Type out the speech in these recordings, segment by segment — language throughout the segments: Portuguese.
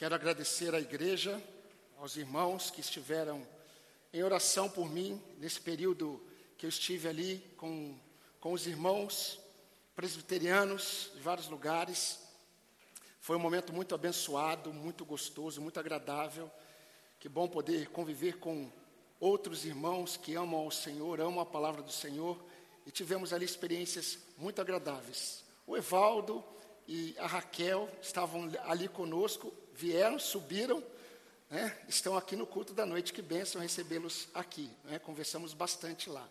Quero agradecer à igreja, aos irmãos que estiveram em oração por mim nesse período que eu estive ali com, com os irmãos presbiterianos de vários lugares. Foi um momento muito abençoado, muito gostoso, muito agradável. Que bom poder conviver com outros irmãos que amam ao Senhor, amam a palavra do Senhor, e tivemos ali experiências muito agradáveis. O Evaldo e a Raquel estavam ali conosco, vieram, subiram, né, estão aqui no culto da noite. Que bênção recebê-los aqui. Né, conversamos bastante lá.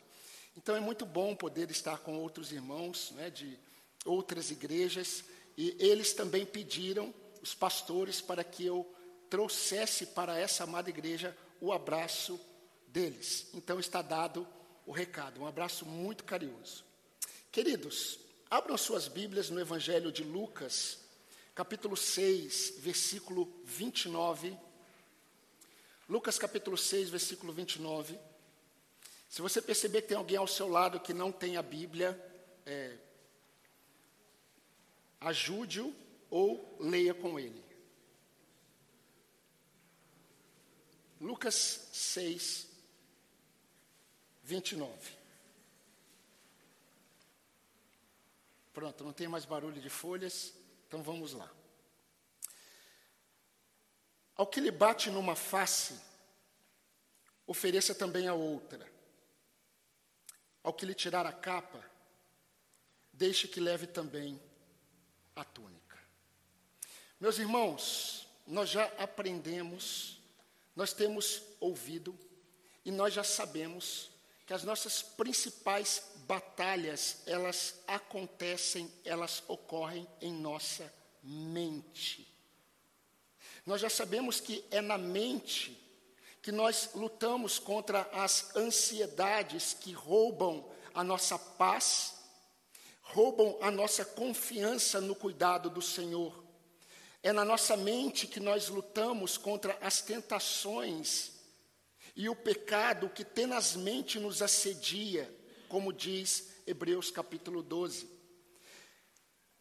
Então é muito bom poder estar com outros irmãos né, de outras igrejas, e eles também pediram, os pastores, para que eu trouxesse para essa amada igreja o abraço deles. Então está dado o recado. Um abraço muito carinhoso. Queridos, abram suas Bíblias no Evangelho de Lucas, capítulo 6, versículo 29. Lucas capítulo 6, versículo 29. Se você perceber que tem alguém ao seu lado que não tem a Bíblia, é, ajude-o ou leia com ele. Lucas 6, 29. Pronto, não tem mais barulho de folhas, então vamos lá. Ao que lhe bate numa face, ofereça também a outra. Ao que lhe tirar a capa, deixe que leve também a túnica. Meus irmãos, nós já aprendemos, nós temos ouvido e nós já sabemos que as nossas principais batalhas, elas acontecem, elas ocorrem em nossa mente. Nós já sabemos que é na mente que nós lutamos contra as ansiedades que roubam a nossa paz, roubam a nossa confiança no cuidado do Senhor. É na nossa mente que nós lutamos contra as tentações e o pecado que tenazmente nos assedia, como diz Hebreus capítulo 12.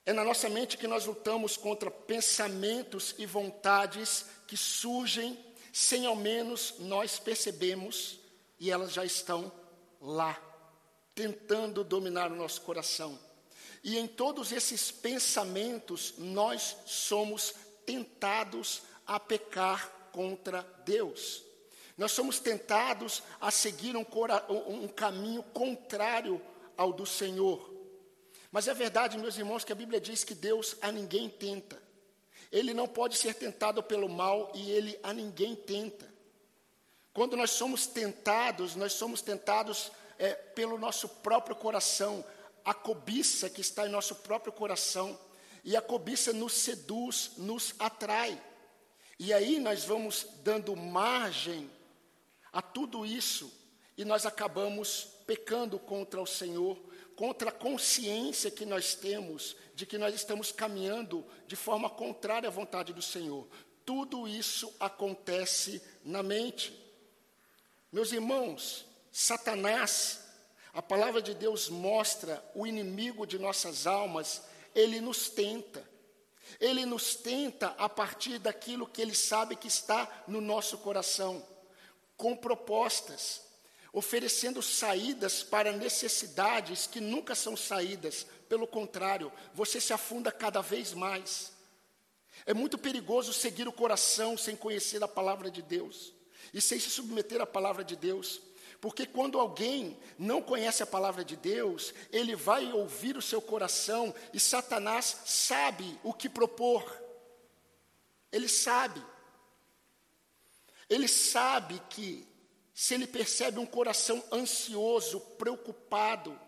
É na nossa mente que nós lutamos contra pensamentos e vontades que surgem sem ao menos nós percebemos e elas já estão lá, tentando dominar o nosso coração. E em todos esses pensamentos nós somos tentados a pecar contra Deus. Nós somos tentados a seguir um, um caminho contrário ao do Senhor. Mas é verdade, meus irmãos, que a Bíblia diz que Deus a ninguém tenta. Ele não pode ser tentado pelo mal e ele a ninguém tenta. Quando nós somos tentados, nós somos tentados é, pelo nosso próprio coração, a cobiça que está em nosso próprio coração. E a cobiça nos seduz, nos atrai. E aí nós vamos dando margem a tudo isso e nós acabamos pecando contra o Senhor, contra a consciência que nós temos de que nós estamos caminhando de forma contrária à vontade do Senhor. Tudo isso acontece na mente. Meus irmãos, Satanás, a palavra de Deus mostra o inimigo de nossas almas, ele nos tenta. Ele nos tenta a partir daquilo que ele sabe que está no nosso coração com propostas, oferecendo saídas para necessidades que nunca são saídas, pelo contrário, você se afunda cada vez mais. É muito perigoso seguir o coração sem conhecer a palavra de Deus e sem se submeter à palavra de Deus. Porque quando alguém não conhece a palavra de Deus, ele vai ouvir o seu coração e Satanás sabe o que propor. Ele sabe. Ele sabe que, se ele percebe um coração ansioso, preocupado,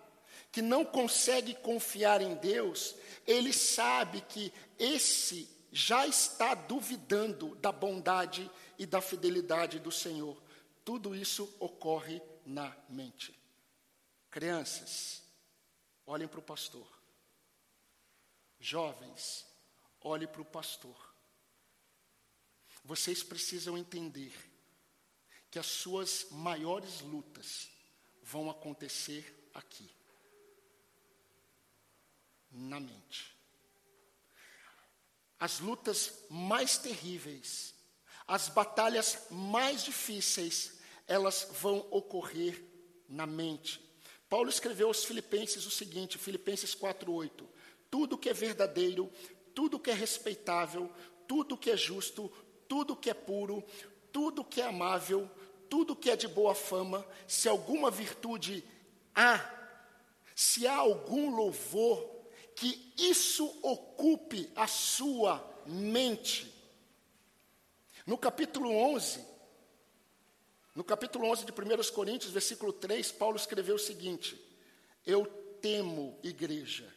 que não consegue confiar em Deus, ele sabe que esse já está duvidando da bondade e da fidelidade do Senhor. Tudo isso ocorre na mente. Crianças, olhem para o pastor. Jovens, olhem para o pastor. Vocês precisam entender que as suas maiores lutas vão acontecer aqui, na mente. as lutas mais terríveis, as batalhas mais difíceis, elas vão ocorrer na mente. Paulo escreveu aos Filipenses o seguinte, Filipenses 4:8: Tudo que é verdadeiro, tudo que é respeitável, tudo que é justo, tudo que é puro, tudo que é amável, tudo que é de boa fama, se alguma virtude há, se há algum louvor, que isso ocupe a sua mente. No capítulo 11, no capítulo 11 de 1 Coríntios, versículo 3, Paulo escreveu o seguinte: Eu temo, igreja,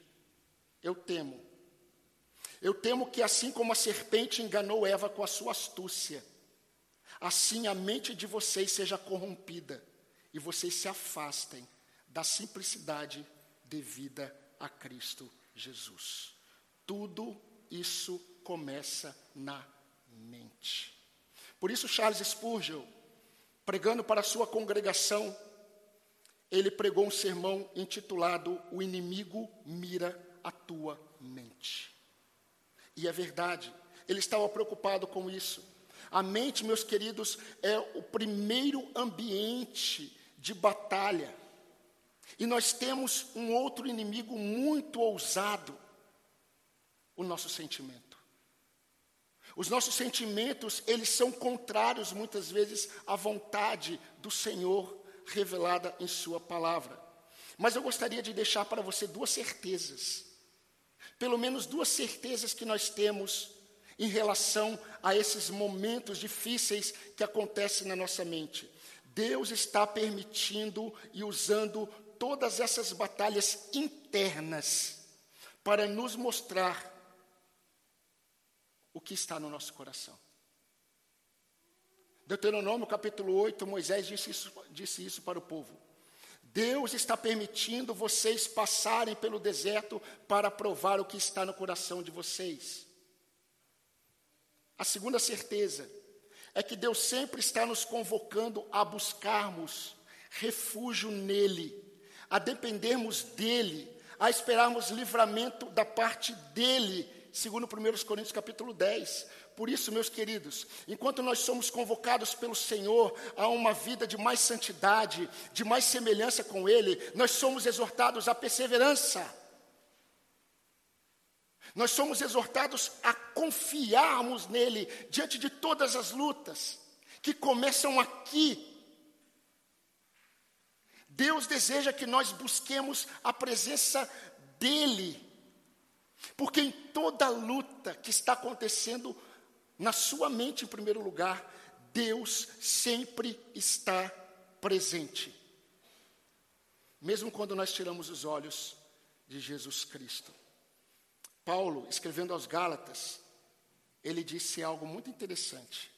eu temo. Eu temo que assim como a serpente enganou Eva com a sua astúcia, assim a mente de vocês seja corrompida e vocês se afastem da simplicidade devida a Cristo Jesus. Tudo isso começa na mente. Por isso Charles Spurgeon pregando para a sua congregação, ele pregou um sermão intitulado O inimigo mira a tua mente. E é verdade, ele estava preocupado com isso. A mente, meus queridos, é o primeiro ambiente de batalha. E nós temos um outro inimigo muito ousado: o nosso sentimento. Os nossos sentimentos, eles são contrários muitas vezes à vontade do Senhor revelada em Sua palavra. Mas eu gostaria de deixar para você duas certezas, pelo menos duas certezas que nós temos em relação a esses momentos difíceis que acontecem na nossa mente. Deus está permitindo e usando todas essas batalhas internas para nos mostrar o que está no nosso coração. Deuteronômio capítulo 8, Moisés disse isso, disse isso para o povo. Deus está permitindo vocês passarem pelo deserto para provar o que está no coração de vocês. A segunda certeza é que Deus sempre está nos convocando a buscarmos refúgio nele, a dependermos dele, a esperarmos livramento da parte dele segundo 1 Coríntios capítulo 10. Por isso, meus queridos, enquanto nós somos convocados pelo Senhor a uma vida de mais santidade, de mais semelhança com Ele, nós somos exortados à perseverança. Nós somos exortados a confiarmos nele diante de todas as lutas que começam aqui. Deus deseja que nós busquemos a presença dele porque em toda luta que está acontecendo na sua mente, em primeiro lugar, Deus sempre está presente. Mesmo quando nós tiramos os olhos de Jesus Cristo. Paulo, escrevendo aos Gálatas, ele disse algo muito interessante.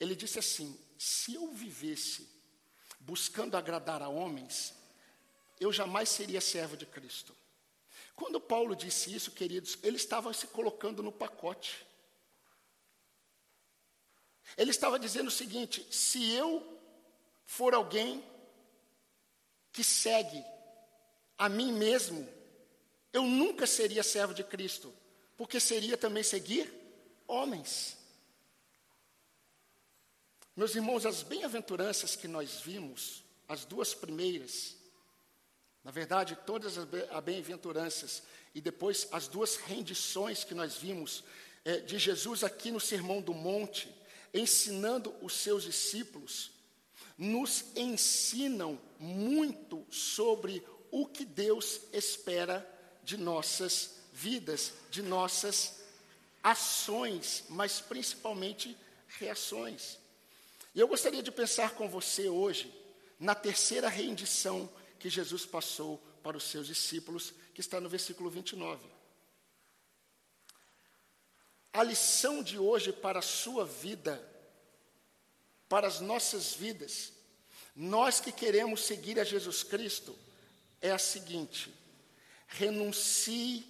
Ele disse assim: se eu vivesse buscando agradar a homens, eu jamais seria servo de Cristo. Quando Paulo disse isso, queridos, ele estava se colocando no pacote. Ele estava dizendo o seguinte: se eu for alguém que segue a mim mesmo, eu nunca seria servo de Cristo, porque seria também seguir homens. Meus irmãos, as bem-aventuranças que nós vimos, as duas primeiras, na verdade, todas as bem-aventuranças e depois as duas rendições que nós vimos é, de Jesus aqui no Sermão do Monte, ensinando os seus discípulos, nos ensinam muito sobre o que Deus espera de nossas vidas, de nossas ações, mas principalmente reações. E eu gostaria de pensar com você hoje na terceira rendição que Jesus passou para os seus discípulos, que está no versículo 29. A lição de hoje para a sua vida, para as nossas vidas, nós que queremos seguir a Jesus Cristo, é a seguinte: renuncie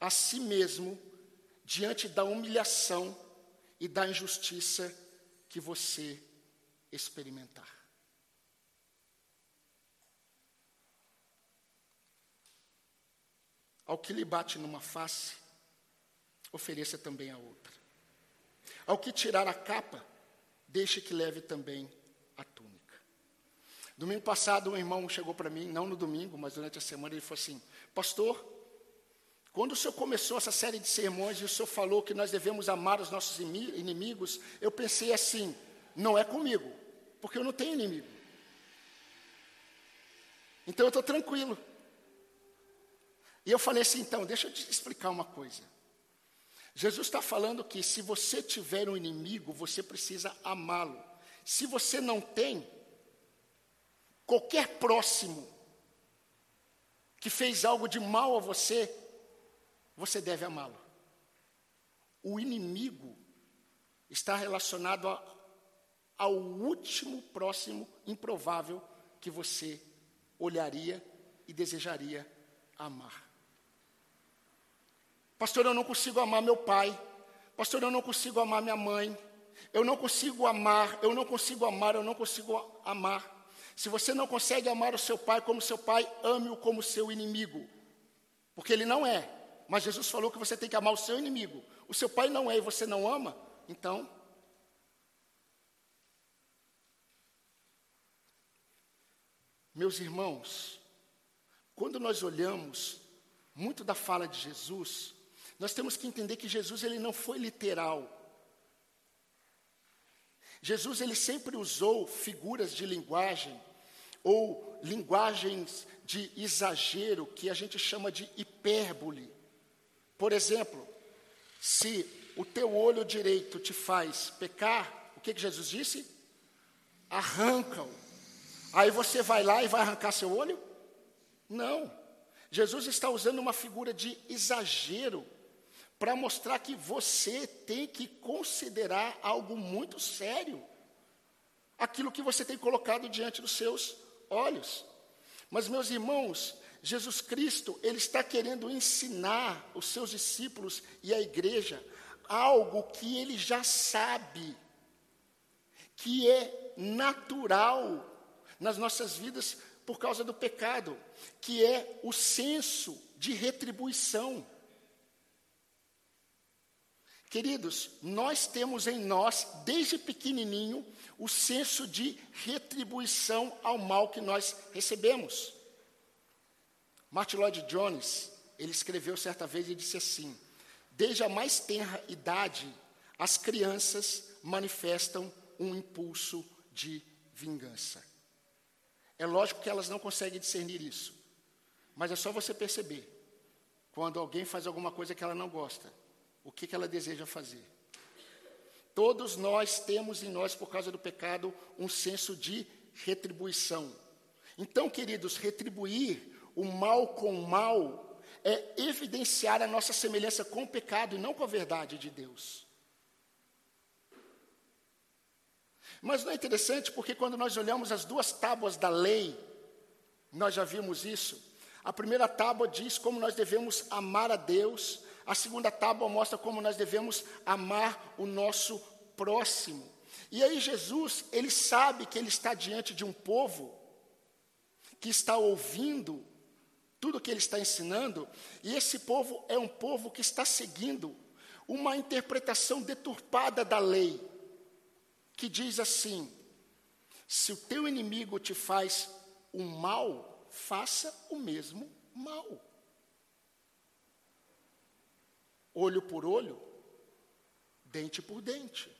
a si mesmo diante da humilhação e da injustiça que você experimentar. ao que lhe bate numa face, ofereça também a outra. Ao que tirar a capa, deixe que leve também a túnica. Domingo passado, um irmão chegou para mim, não no domingo, mas durante a semana, ele falou assim: Pastor, quando o senhor começou essa série de sermões e o senhor falou que nós devemos amar os nossos inimigos, eu pensei assim: não é comigo, porque eu não tenho inimigo. Então eu estou tranquilo. E eu falei assim: então, deixa eu te explicar uma coisa. Jesus está falando que se você tiver um inimigo, você precisa amá-lo. Se você não tem, qualquer próximo que fez algo de mal a você, você deve amá-lo. O inimigo está relacionado a, ao último próximo improvável que você olharia e desejaria amar. Pastor, eu não consigo amar meu pai. Pastor, eu não consigo amar minha mãe. Eu não consigo amar, eu não consigo amar, eu não consigo amar. Se você não consegue amar o seu pai como seu pai, ame-o como seu inimigo. Porque ele não é. Mas Jesus falou que você tem que amar o seu inimigo. O seu pai não é e você não ama, então. Meus irmãos, quando nós olhamos muito da fala de Jesus, nós temos que entender que Jesus ele não foi literal. Jesus ele sempre usou figuras de linguagem ou linguagens de exagero que a gente chama de hipérbole. Por exemplo, se o teu olho direito te faz pecar, o que, que Jesus disse? Arranca-o. Aí você vai lá e vai arrancar seu olho? Não. Jesus está usando uma figura de exagero para mostrar que você tem que considerar algo muito sério aquilo que você tem colocado diante dos seus olhos. Mas, meus irmãos, Jesus Cristo, Ele está querendo ensinar os seus discípulos e a igreja algo que Ele já sabe, que é natural nas nossas vidas por causa do pecado, que é o senso de retribuição. Queridos, nós temos em nós, desde pequenininho, o senso de retribuição ao mal que nós recebemos. Martin Lloyd Jones, ele escreveu certa vez e disse assim: Desde a mais tenra idade, as crianças manifestam um impulso de vingança. É lógico que elas não conseguem discernir isso, mas é só você perceber quando alguém faz alguma coisa que ela não gosta o que, que ela deseja fazer. Todos nós temos em nós, por causa do pecado, um senso de retribuição. Então, queridos, retribuir o mal com o mal é evidenciar a nossa semelhança com o pecado e não com a verdade de Deus. Mas não é interessante porque quando nós olhamos as duas tábuas da lei, nós já vimos isso. A primeira tábua diz como nós devemos amar a Deus, a segunda tábua mostra como nós devemos amar o nosso próximo. E aí Jesus, ele sabe que ele está diante de um povo que está ouvindo tudo que ele está ensinando, e esse povo é um povo que está seguindo uma interpretação deturpada da lei, que diz assim: se o teu inimigo te faz o mal, faça o mesmo mal olho por olho, dente por dente.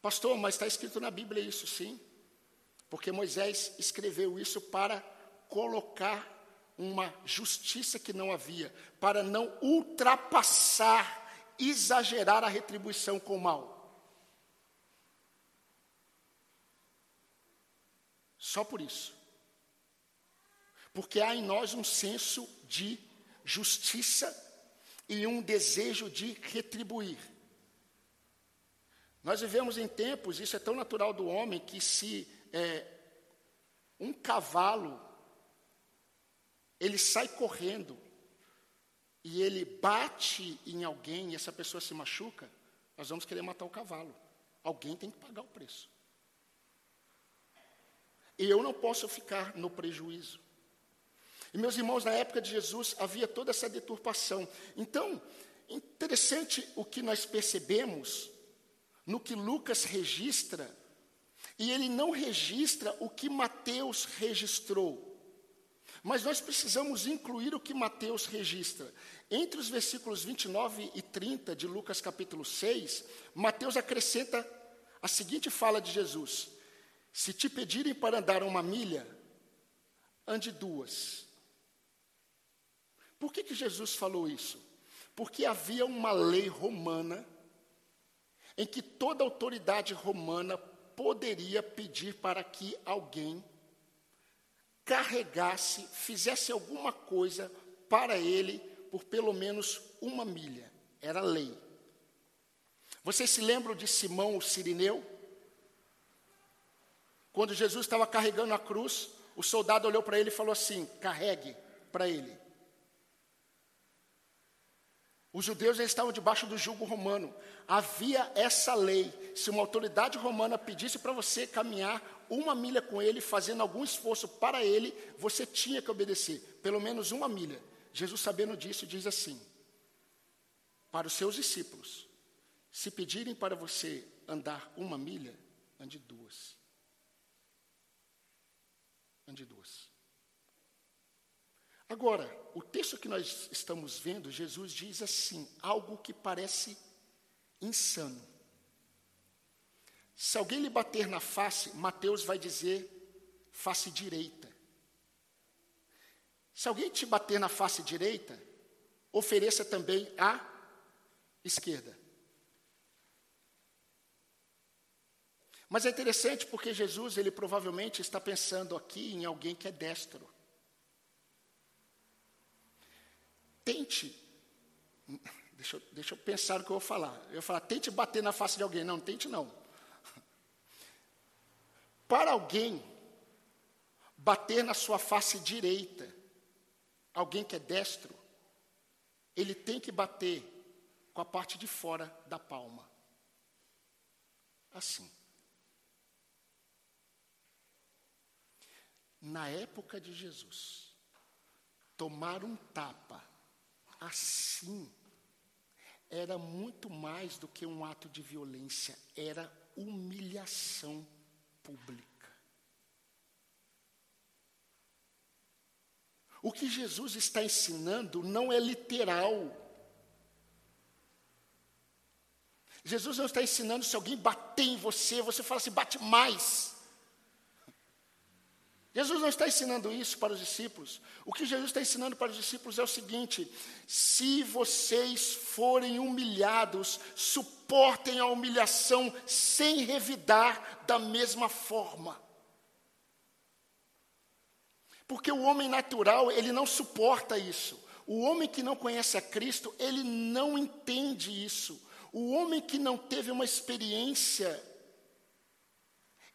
Pastor, mas está escrito na Bíblia isso sim, porque Moisés escreveu isso para colocar uma justiça que não havia, para não ultrapassar, exagerar a retribuição com o mal. Só por isso. Porque há em nós um senso de justiça e um desejo de retribuir. Nós vivemos em tempos, isso é tão natural do homem, que se é, um cavalo ele sai correndo e ele bate em alguém e essa pessoa se machuca, nós vamos querer matar o cavalo. Alguém tem que pagar o preço. E eu não posso ficar no prejuízo. E meus irmãos, na época de Jesus havia toda essa deturpação. Então, interessante o que nós percebemos no que Lucas registra, e ele não registra o que Mateus registrou. Mas nós precisamos incluir o que Mateus registra. Entre os versículos 29 e 30 de Lucas capítulo 6, Mateus acrescenta a seguinte fala de Jesus: Se te pedirem para andar uma milha, ande duas. Por que, que Jesus falou isso? Porque havia uma lei romana em que toda autoridade romana poderia pedir para que alguém carregasse, fizesse alguma coisa para ele por pelo menos uma milha. Era lei. Vocês se lembram de Simão o Sirineu? Quando Jesus estava carregando a cruz, o soldado olhou para ele e falou assim: carregue para ele. Os judeus estavam debaixo do jugo romano. Havia essa lei. Se uma autoridade romana pedisse para você caminhar uma milha com ele, fazendo algum esforço para ele, você tinha que obedecer, pelo menos uma milha. Jesus, sabendo disso, diz assim: para os seus discípulos: se pedirem para você andar uma milha, ande duas. Ande duas. Agora, o texto que nós estamos vendo, Jesus diz assim, algo que parece insano. Se alguém lhe bater na face, Mateus vai dizer face direita. Se alguém te bater na face direita, ofereça também a esquerda. Mas é interessante porque Jesus, ele provavelmente está pensando aqui em alguém que é destro. Tente. Deixa eu, deixa eu pensar o que eu vou falar. Eu vou falar, tente bater na face de alguém. Não, tente não. Para alguém bater na sua face direita, alguém que é destro, ele tem que bater com a parte de fora da palma. Assim. Na época de Jesus, tomar um tapa assim era muito mais do que um ato de violência, era humilhação pública. O que Jesus está ensinando não é literal. Jesus não está ensinando se alguém bater em você, você fala assim, bate mais. Jesus não está ensinando isso para os discípulos. O que Jesus está ensinando para os discípulos é o seguinte: se vocês forem humilhados, suportem a humilhação sem revidar da mesma forma. Porque o homem natural, ele não suporta isso. O homem que não conhece a Cristo, ele não entende isso. O homem que não teve uma experiência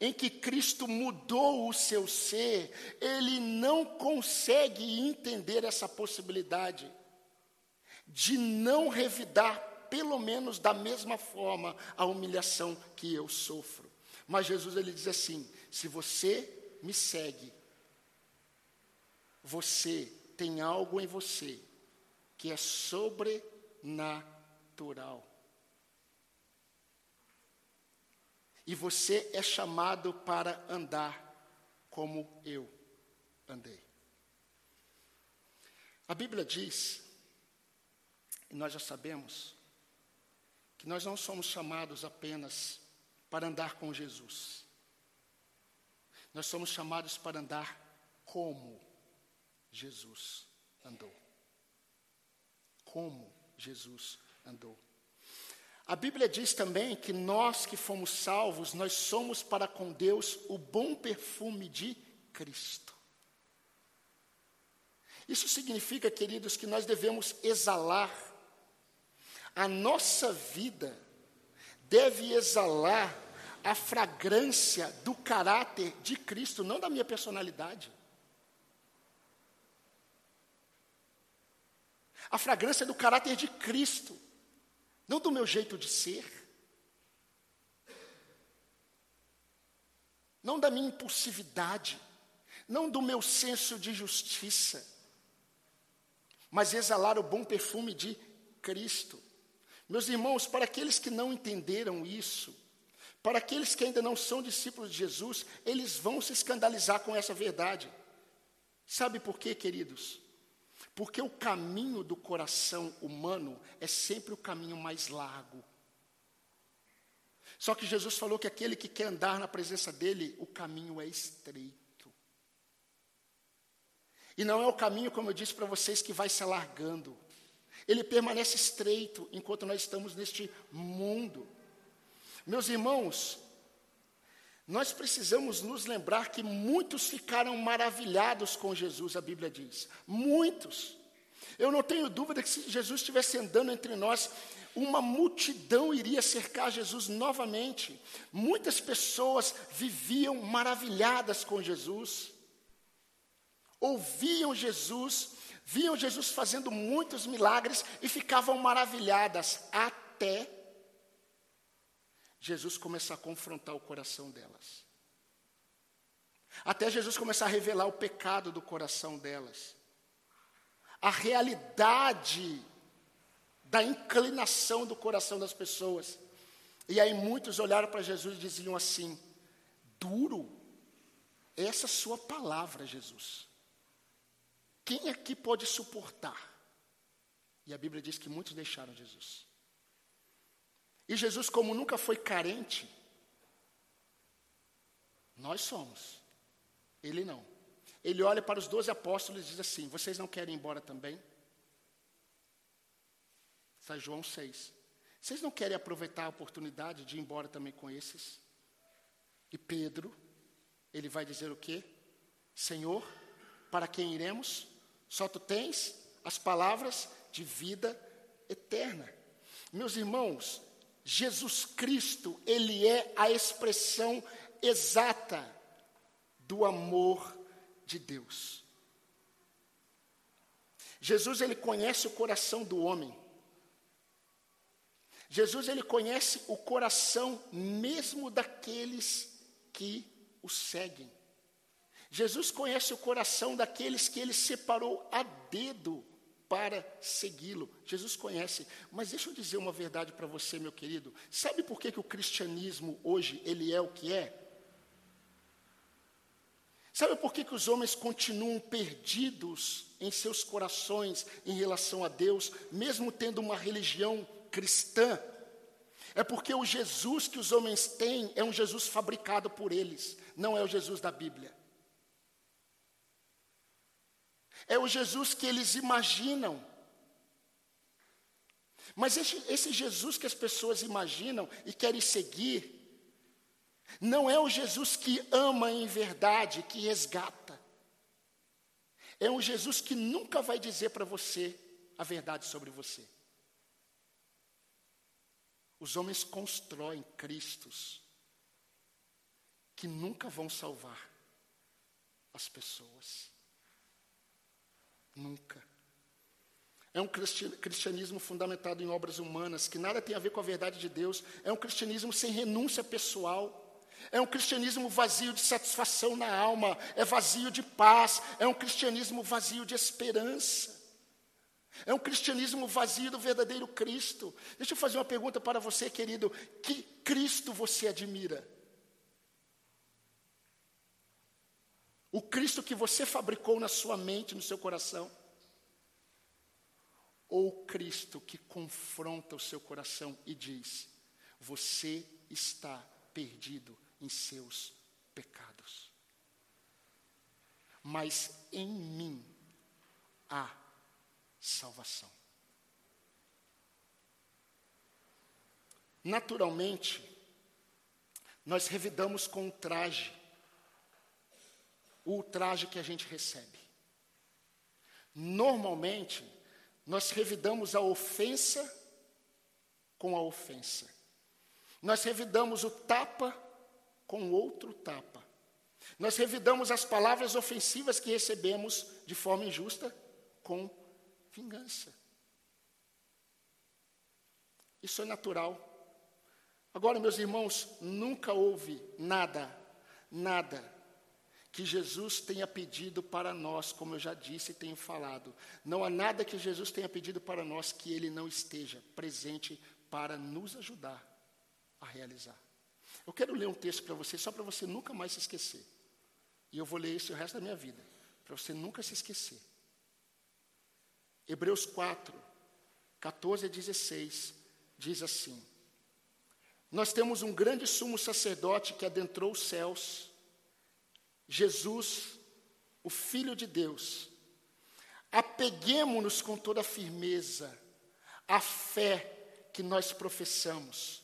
em que Cristo mudou o seu ser, ele não consegue entender essa possibilidade de não revidar, pelo menos da mesma forma, a humilhação que eu sofro. Mas Jesus ele diz assim: se você me segue, você tem algo em você que é sobrenatural. E você é chamado para andar como eu andei. A Bíblia diz, e nós já sabemos, que nós não somos chamados apenas para andar com Jesus. Nós somos chamados para andar como Jesus andou. Como Jesus andou. A Bíblia diz também que nós que fomos salvos, nós somos para com Deus o bom perfume de Cristo. Isso significa, queridos, que nós devemos exalar. A nossa vida deve exalar a fragrância do caráter de Cristo, não da minha personalidade. A fragrância do caráter de Cristo não do meu jeito de ser, não da minha impulsividade, não do meu senso de justiça, mas exalar o bom perfume de Cristo. Meus irmãos, para aqueles que não entenderam isso, para aqueles que ainda não são discípulos de Jesus, eles vão se escandalizar com essa verdade. Sabe por quê, queridos? Porque o caminho do coração humano é sempre o caminho mais largo. Só que Jesus falou que aquele que quer andar na presença dele, o caminho é estreito. E não é o caminho, como eu disse para vocês, que vai se alargando. Ele permanece estreito enquanto nós estamos neste mundo. Meus irmãos, nós precisamos nos lembrar que muitos ficaram maravilhados com Jesus, a Bíblia diz. Muitos. Eu não tenho dúvida que se Jesus estivesse andando entre nós, uma multidão iria cercar Jesus novamente. Muitas pessoas viviam maravilhadas com Jesus, ouviam Jesus, viam Jesus fazendo muitos milagres e ficavam maravilhadas até Jesus começar a confrontar o coração delas. Até Jesus começar a revelar o pecado do coração delas. A realidade da inclinação do coração das pessoas. E aí muitos olharam para Jesus e diziam assim: duro, essa sua palavra, Jesus. Quem aqui pode suportar? E a Bíblia diz que muitos deixaram Jesus. E Jesus, como nunca foi carente, nós somos, ele não. Ele olha para os doze apóstolos e diz assim: Vocês não querem ir embora também? Está João 6. Vocês não querem aproveitar a oportunidade de ir embora também com esses? E Pedro, ele vai dizer o quê? Senhor, para quem iremos? Só tu tens as palavras de vida eterna. Meus irmãos, Jesus Cristo, ele é a expressão exata do amor de Deus. Jesus ele conhece o coração do homem. Jesus ele conhece o coração mesmo daqueles que o seguem. Jesus conhece o coração daqueles que ele separou a dedo para segui-lo. Jesus conhece. Mas deixa eu dizer uma verdade para você, meu querido. Sabe por que, que o cristianismo hoje ele é o que é? Sabe por que, que os homens continuam perdidos em seus corações em relação a Deus, mesmo tendo uma religião cristã? É porque o Jesus que os homens têm é um Jesus fabricado por eles, não é o Jesus da Bíblia. É o Jesus que eles imaginam. Mas esse, esse, Jesus que as pessoas imaginam e querem seguir, não é o Jesus que ama em verdade, que resgata. É um Jesus que nunca vai dizer para você a verdade sobre você. Os homens constroem Cristos que nunca vão salvar as pessoas. Nunca. É um cristianismo fundamentado em obras humanas, que nada tem a ver com a verdade de Deus. É um cristianismo sem renúncia pessoal. É um cristianismo vazio de satisfação na alma. É vazio de paz. É um cristianismo vazio de esperança. É um cristianismo vazio do verdadeiro Cristo. Deixa eu fazer uma pergunta para você, querido: que Cristo você admira? O Cristo que você fabricou na sua mente, no seu coração? Ou o Cristo que confronta o seu coração e diz: Você está perdido em seus pecados. Mas em mim há salvação. Naturalmente, nós revidamos com o traje o ultraje que a gente recebe. Normalmente, nós revidamos a ofensa com a ofensa. Nós revidamos o tapa com outro tapa. Nós revidamos as palavras ofensivas que recebemos de forma injusta com vingança. Isso é natural. Agora, meus irmãos, nunca houve nada, nada que Jesus tenha pedido para nós, como eu já disse e tenho falado. Não há nada que Jesus tenha pedido para nós que ele não esteja presente para nos ajudar a realizar. Eu quero ler um texto para você, só para você nunca mais se esquecer. E eu vou ler isso o resto da minha vida, para você nunca se esquecer. Hebreus 4, 14 a 16, diz assim: Nós temos um grande sumo sacerdote que adentrou os céus, Jesus, o Filho de Deus. Apeguemos-nos com toda firmeza à fé que nós professamos,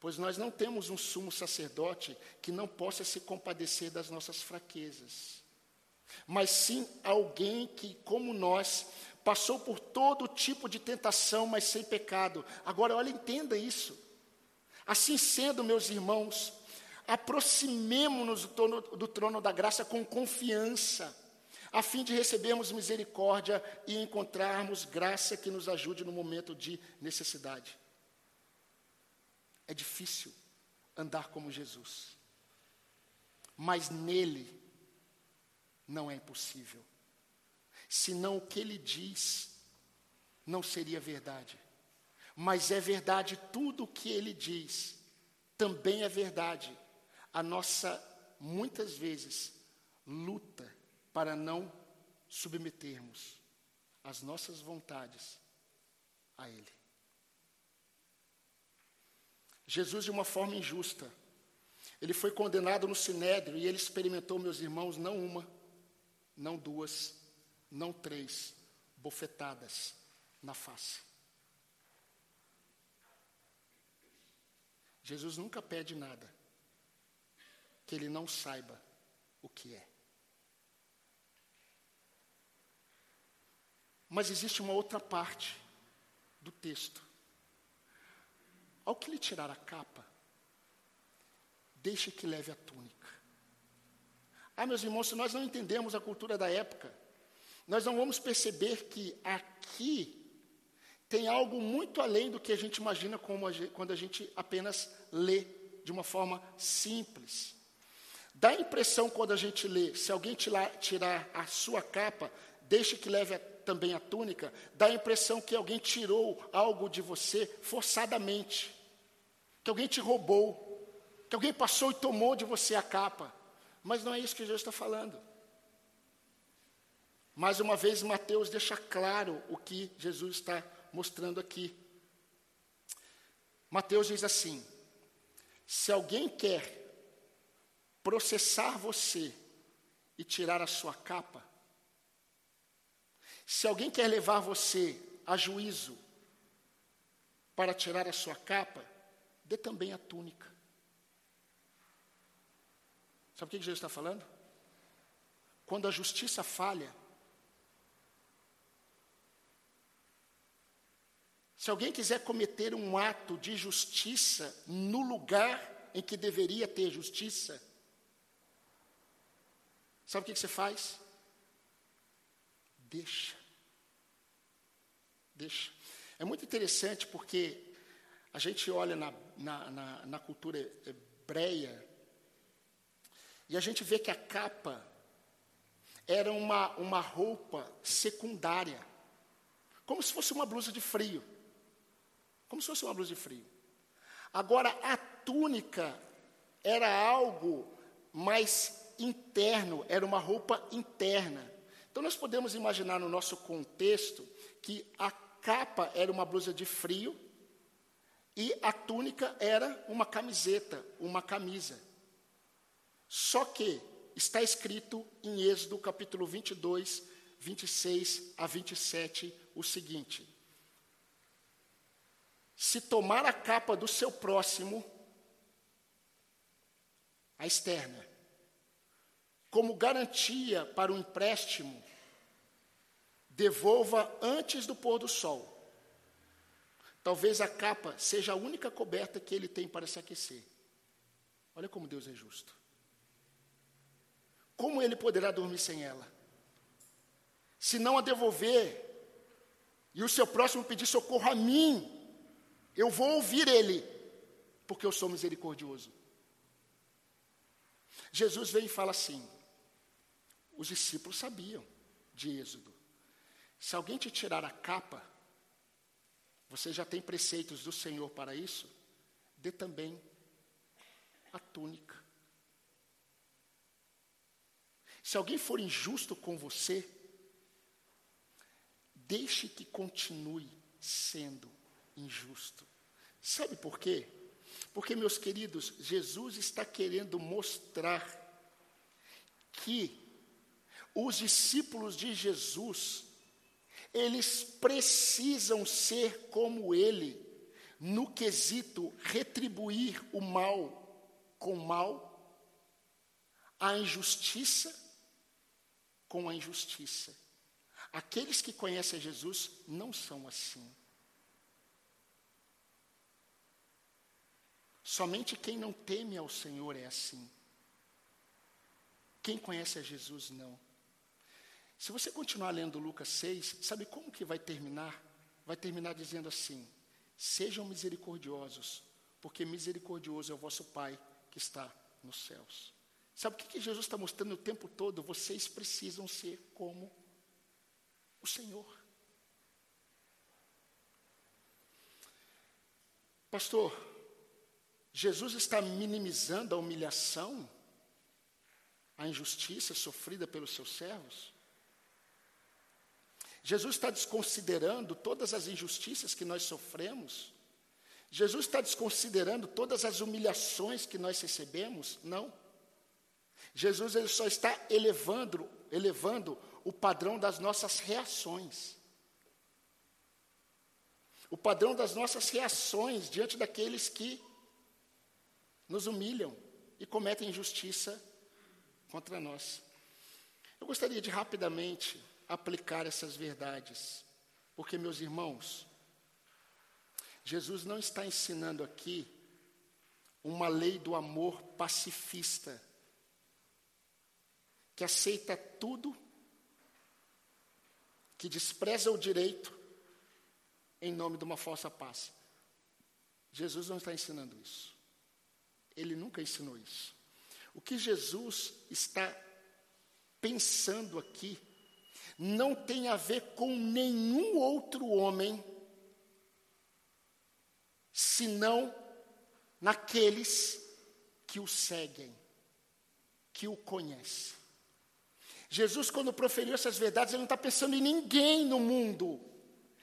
pois nós não temos um sumo sacerdote que não possa se compadecer das nossas fraquezas, mas sim alguém que, como nós, passou por todo tipo de tentação, mas sem pecado. Agora, olha, entenda isso. Assim sendo, meus irmãos, aproximemo-nos do do trono da graça com confiança, a fim de recebermos misericórdia e encontrarmos graça que nos ajude no momento de necessidade. É difícil andar como Jesus, mas nele não é impossível senão o que ele diz não seria verdade. Mas é verdade tudo o que ele diz, também é verdade. A nossa, muitas vezes, luta para não submetermos as nossas vontades a Ele. Jesus, de uma forma injusta, ele foi condenado no sinédrio e ele experimentou, meus irmãos, não uma, não duas, não três bofetadas na face. Jesus nunca pede nada que ele não saiba o que é. Mas existe uma outra parte do texto. Ao que lhe tirar a capa, deixe que leve a túnica. Ah, meus irmãos, se nós não entendemos a cultura da época, nós não vamos perceber que aqui tem algo muito além do que a gente imagina a gente, quando a gente apenas lê de uma forma simples. Dá a impressão quando a gente lê, se alguém tirar a sua capa, deixe que leve a, também a túnica, dá a impressão que alguém tirou algo de você forçadamente, que alguém te roubou, que alguém passou e tomou de você a capa. Mas não é isso que Jesus está falando. Mais uma vez, Mateus deixa claro o que Jesus está mostrando aqui. Mateus diz assim: se alguém quer processar você e tirar a sua capa, se alguém quer levar você a juízo para tirar a sua capa, dê também a túnica. Sabe o que Jesus está falando? Quando a justiça falha, Se alguém quiser cometer um ato de justiça no lugar em que deveria ter justiça, sabe o que, você faz? Deixa. Deixa. É muito interessante porque a gente olha na, na, na, na cultura hebreia e a gente vê que a capa era uma, uma roupa secundária, como se fosse uma blusa de frio. Como se fosse uma blusa de frio. Agora, a túnica era algo mais interno, era uma roupa interna. Então, nós podemos imaginar no nosso contexto que a capa era uma blusa de frio e a túnica era uma camiseta, uma camisa. Só que está escrito em Êxodo capítulo 22, 26 a 27 o seguinte: se tomar a capa do seu próximo, a externa, como garantia para o empréstimo, devolva antes do pôr do sol. Talvez a capa seja a única coberta que ele tem para se aquecer. Olha como Deus é justo. Como ele poderá dormir sem ela? Se não a devolver, e o seu próximo pedir socorro a mim, eu vou ouvir ele, porque eu sou misericordioso. Jesus vem e fala assim: os discípulos sabiam de Êxodo. Se alguém te tirar a capa, você já tem preceitos do Senhor para isso, dê também a túnica. Se alguém for injusto com você, deixe que continue sendo injusto. Sabe por quê? Porque, meus queridos, Jesus está querendo mostrar que os discípulos de Jesus, eles precisam ser como ele, no quesito retribuir o mal com mal, a injustiça com a injustiça. Aqueles que conhecem Jesus não são assim. Somente quem não teme ao Senhor é assim. Quem conhece a Jesus, não. Se você continuar lendo Lucas 6, sabe como que vai terminar? Vai terminar dizendo assim: Sejam misericordiosos, porque misericordioso é o vosso Pai que está nos céus. Sabe o que, que Jesus está mostrando o tempo todo? Vocês precisam ser como o Senhor. Pastor, Jesus está minimizando a humilhação, a injustiça sofrida pelos seus servos? Jesus está desconsiderando todas as injustiças que nós sofremos? Jesus está desconsiderando todas as humilhações que nós recebemos? Não. Jesus ele só está elevando, elevando o padrão das nossas reações. O padrão das nossas reações diante daqueles que nos humilham e cometem injustiça contra nós. Eu gostaria de rapidamente aplicar essas verdades, porque, meus irmãos, Jesus não está ensinando aqui uma lei do amor pacifista, que aceita tudo, que despreza o direito em nome de uma falsa paz. Jesus não está ensinando isso. Ele nunca ensinou isso. O que Jesus está pensando aqui não tem a ver com nenhum outro homem, senão naqueles que o seguem, que o conhecem. Jesus, quando proferiu essas verdades, ele não está pensando em ninguém no mundo,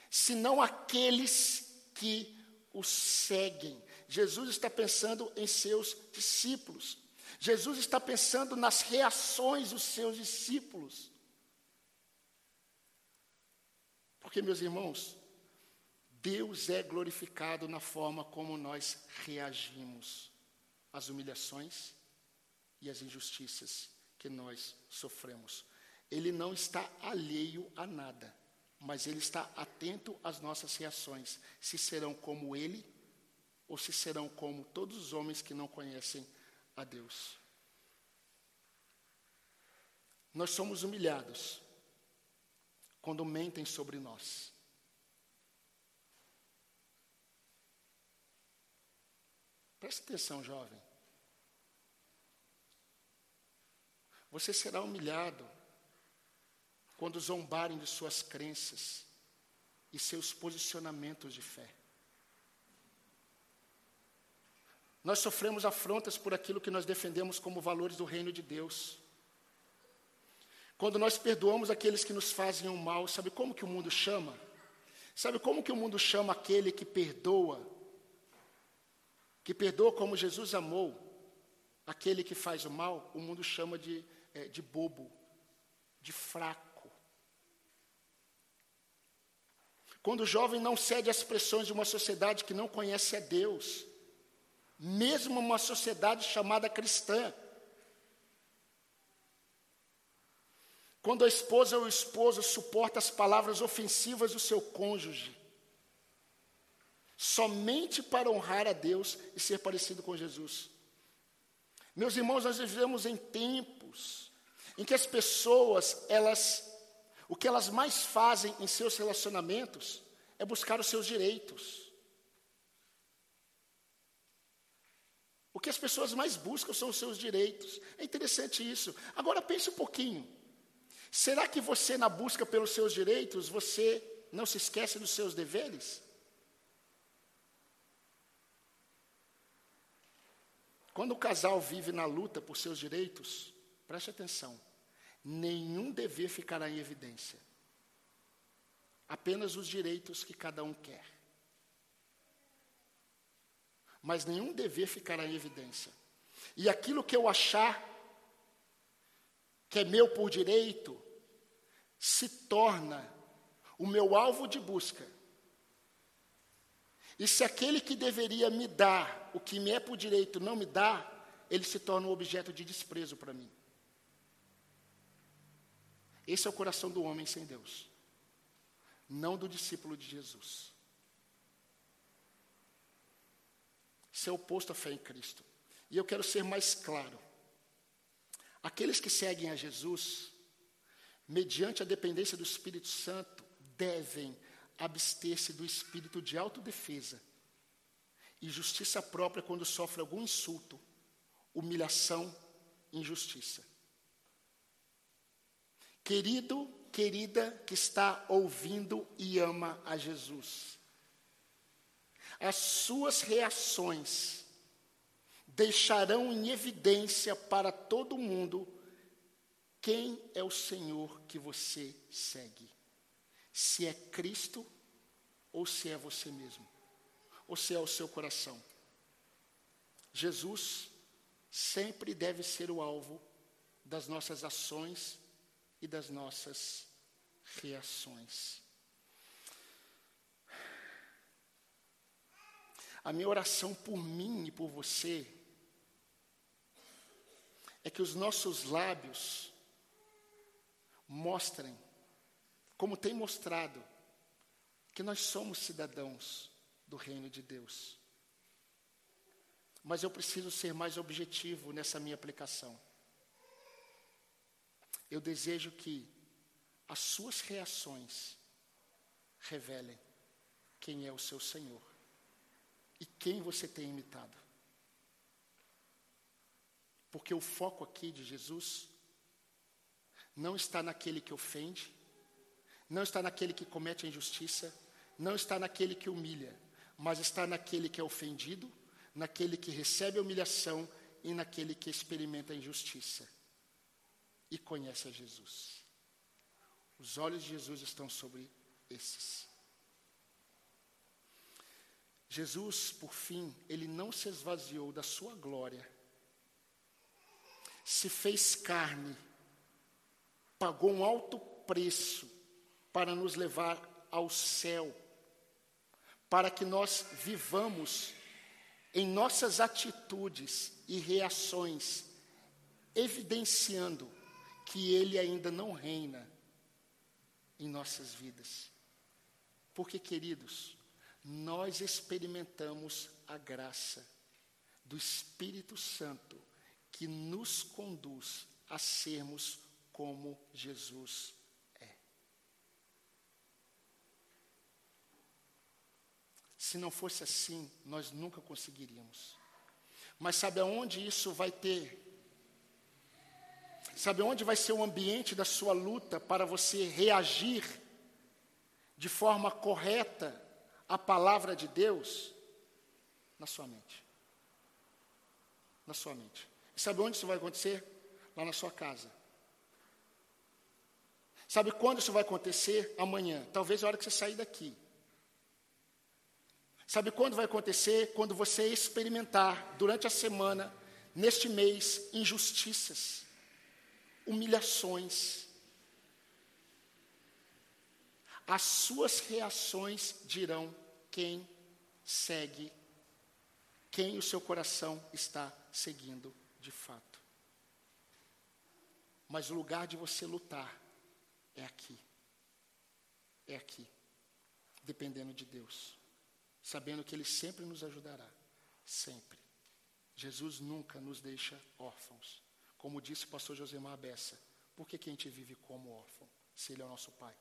senão aqueles que o seguem. Jesus está pensando em seus discípulos. Jesus está pensando nas reações dos seus discípulos. Porque, meus irmãos, Deus é glorificado na forma como nós reagimos às humilhações e às injustiças que nós sofremos. Ele não está alheio a nada, mas ele está atento às nossas reações, se serão como ele ou se serão como todos os homens que não conhecem a Deus. Nós somos humilhados quando mentem sobre nós. Preste atenção, jovem. Você será humilhado quando zombarem de suas crenças e seus posicionamentos de fé. Nós sofremos afrontas por aquilo que nós defendemos como valores do reino de Deus. Quando nós perdoamos aqueles que nos fazem o mal, sabe como que o mundo chama? Sabe como que o mundo chama aquele que perdoa? Que perdoa como Jesus amou aquele que faz o mal, o mundo chama de, é, de bobo, de fraco. Quando o jovem não cede às pressões de uma sociedade que não conhece a Deus, mesmo uma sociedade chamada cristã. Quando a esposa ou o esposo suporta as palavras ofensivas do seu cônjuge, somente para honrar a Deus e ser parecido com Jesus. Meus irmãos, nós vivemos em tempos em que as pessoas, elas, o que elas mais fazem em seus relacionamentos é buscar os seus direitos. O que as pessoas mais buscam são os seus direitos. É interessante isso. Agora pense um pouquinho. Será que você, na busca pelos seus direitos, você não se esquece dos seus deveres? Quando o casal vive na luta por seus direitos, preste atenção, nenhum dever ficará em evidência. Apenas os direitos que cada um quer. Mas nenhum dever ficará em evidência. E aquilo que eu achar que é meu por direito, se torna o meu alvo de busca. E se aquele que deveria me dar o que me é por direito não me dá, ele se torna um objeto de desprezo para mim. Esse é o coração do homem sem Deus, não do discípulo de Jesus. Isso é oposto à fé em Cristo. E eu quero ser mais claro. Aqueles que seguem a Jesus, mediante a dependência do Espírito Santo, devem abster-se do espírito de autodefesa e justiça própria quando sofre algum insulto, humilhação, injustiça. Querido, querida que está ouvindo e ama a Jesus, as suas reações deixarão em evidência para todo mundo quem é o Senhor que você segue. Se é Cristo ou se é você mesmo, ou se é o seu coração. Jesus sempre deve ser o alvo das nossas ações e das nossas reações. A minha oração por mim e por você é que os nossos lábios mostrem, como tem mostrado, que nós somos cidadãos do reino de Deus. Mas eu preciso ser mais objetivo nessa minha aplicação. Eu desejo que as suas reações revelem quem é o seu Senhor e quem você tem imitado. Porque o foco aqui de Jesus não está naquele que ofende, não está naquele que comete a injustiça, não está naquele que humilha, mas está naquele que é ofendido, naquele que recebe a humilhação e naquele que experimenta a injustiça e conhece a Jesus. Os olhos de Jesus estão sobre esses. Jesus, por fim, ele não se esvaziou da sua glória se fez carne, pagou um alto preço para nos levar ao céu, para que nós vivamos em nossas atitudes e reações, evidenciando que Ele ainda não reina em nossas vidas. Porque, queridos, nós experimentamos a graça do Espírito Santo que nos conduz a sermos como Jesus é. Se não fosse assim, nós nunca conseguiríamos. Mas sabe aonde isso vai ter? Sabe onde vai ser o ambiente da sua luta para você reagir de forma correta à palavra de Deus? Na sua mente. Na sua mente. Sabe onde isso vai acontecer? Lá na sua casa. Sabe quando isso vai acontecer? Amanhã. Talvez a hora que você sair daqui. Sabe quando vai acontecer? Quando você experimentar durante a semana, neste mês, injustiças, humilhações. As suas reações dirão quem segue, quem o seu coração está seguindo de fato. Mas o lugar de você lutar é aqui. É aqui. Dependendo de Deus. Sabendo que Ele sempre nos ajudará. Sempre. Jesus nunca nos deixa órfãos. Como disse o pastor Josemar Bessa, por que, que a gente vive como órfão, se Ele é o nosso Pai?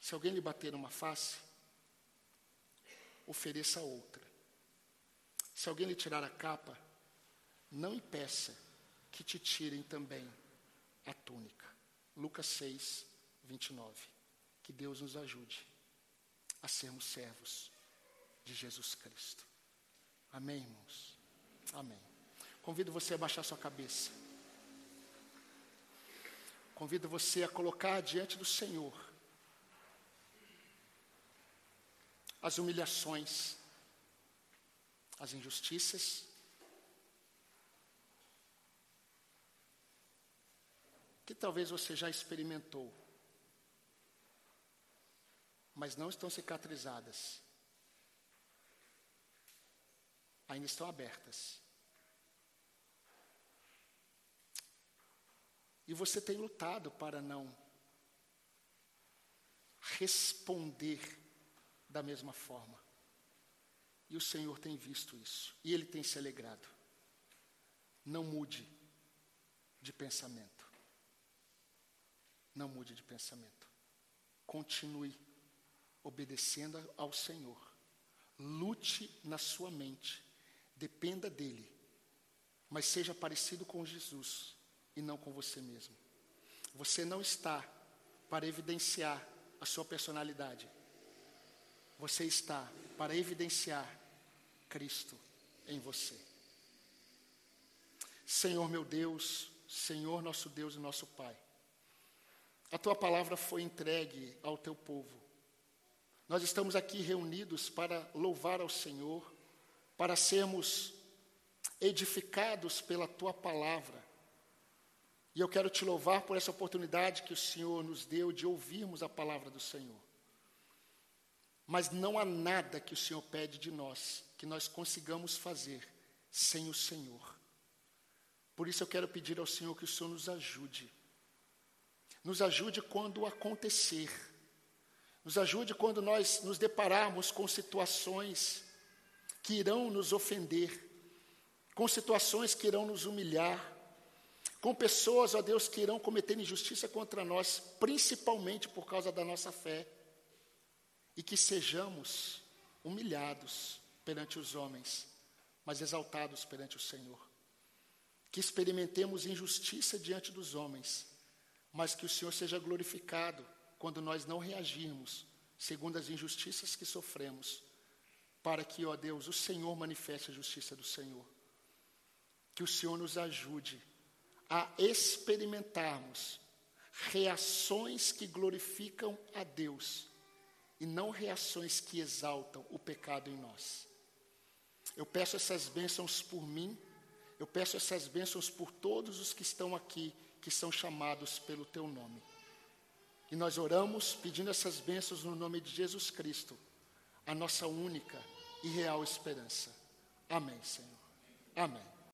Se alguém lhe bater numa face, ofereça outra. Se alguém lhe tirar a capa, não impeça que te tirem também a túnica. Lucas 6, 29. Que Deus nos ajude a sermos servos de Jesus Cristo. Amém, irmãos? Amém. Convido você a baixar sua cabeça. Convido você a colocar diante do Senhor as humilhações, as injustiças, que talvez você já experimentou, mas não estão cicatrizadas, ainda estão abertas. E você tem lutado para não responder da mesma forma. E o Senhor tem visto isso. E Ele tem se alegrado. Não mude de pensamento. Não mude de pensamento. Continue obedecendo ao Senhor. Lute na sua mente. Dependa dEle. Mas seja parecido com Jesus e não com você mesmo. Você não está para evidenciar a sua personalidade. Você está para evidenciar Cristo em você. Senhor meu Deus, Senhor nosso Deus e nosso Pai, a tua palavra foi entregue ao teu povo. Nós estamos aqui reunidos para louvar ao Senhor, para sermos edificados pela tua palavra. E eu quero te louvar por essa oportunidade que o Senhor nos deu de ouvirmos a palavra do Senhor. Mas não há nada que o Senhor pede de nós que nós consigamos fazer sem o Senhor. Por isso eu quero pedir ao Senhor que o Senhor nos ajude. Nos ajude quando acontecer. Nos ajude quando nós nos depararmos com situações que irão nos ofender, com situações que irão nos humilhar, com pessoas, ó Deus, que irão cometer injustiça contra nós, principalmente por causa da nossa fé e que sejamos humilhados perante os homens, mas exaltados perante o Senhor. Que experimentemos injustiça diante dos homens, mas que o Senhor seja glorificado quando nós não reagirmos segundo as injustiças que sofremos, para que, ó Deus, o Senhor manifeste a justiça do Senhor. Que o Senhor nos ajude a experimentarmos reações que glorificam a Deus e não reações que exaltam o pecado em nós. Eu peço essas bênçãos por mim, eu peço essas bênçãos por todos os que estão aqui, que são chamados pelo teu nome. E nós oramos pedindo essas bênçãos no nome de Jesus Cristo, a nossa única e real esperança. Amém, Senhor. Amém.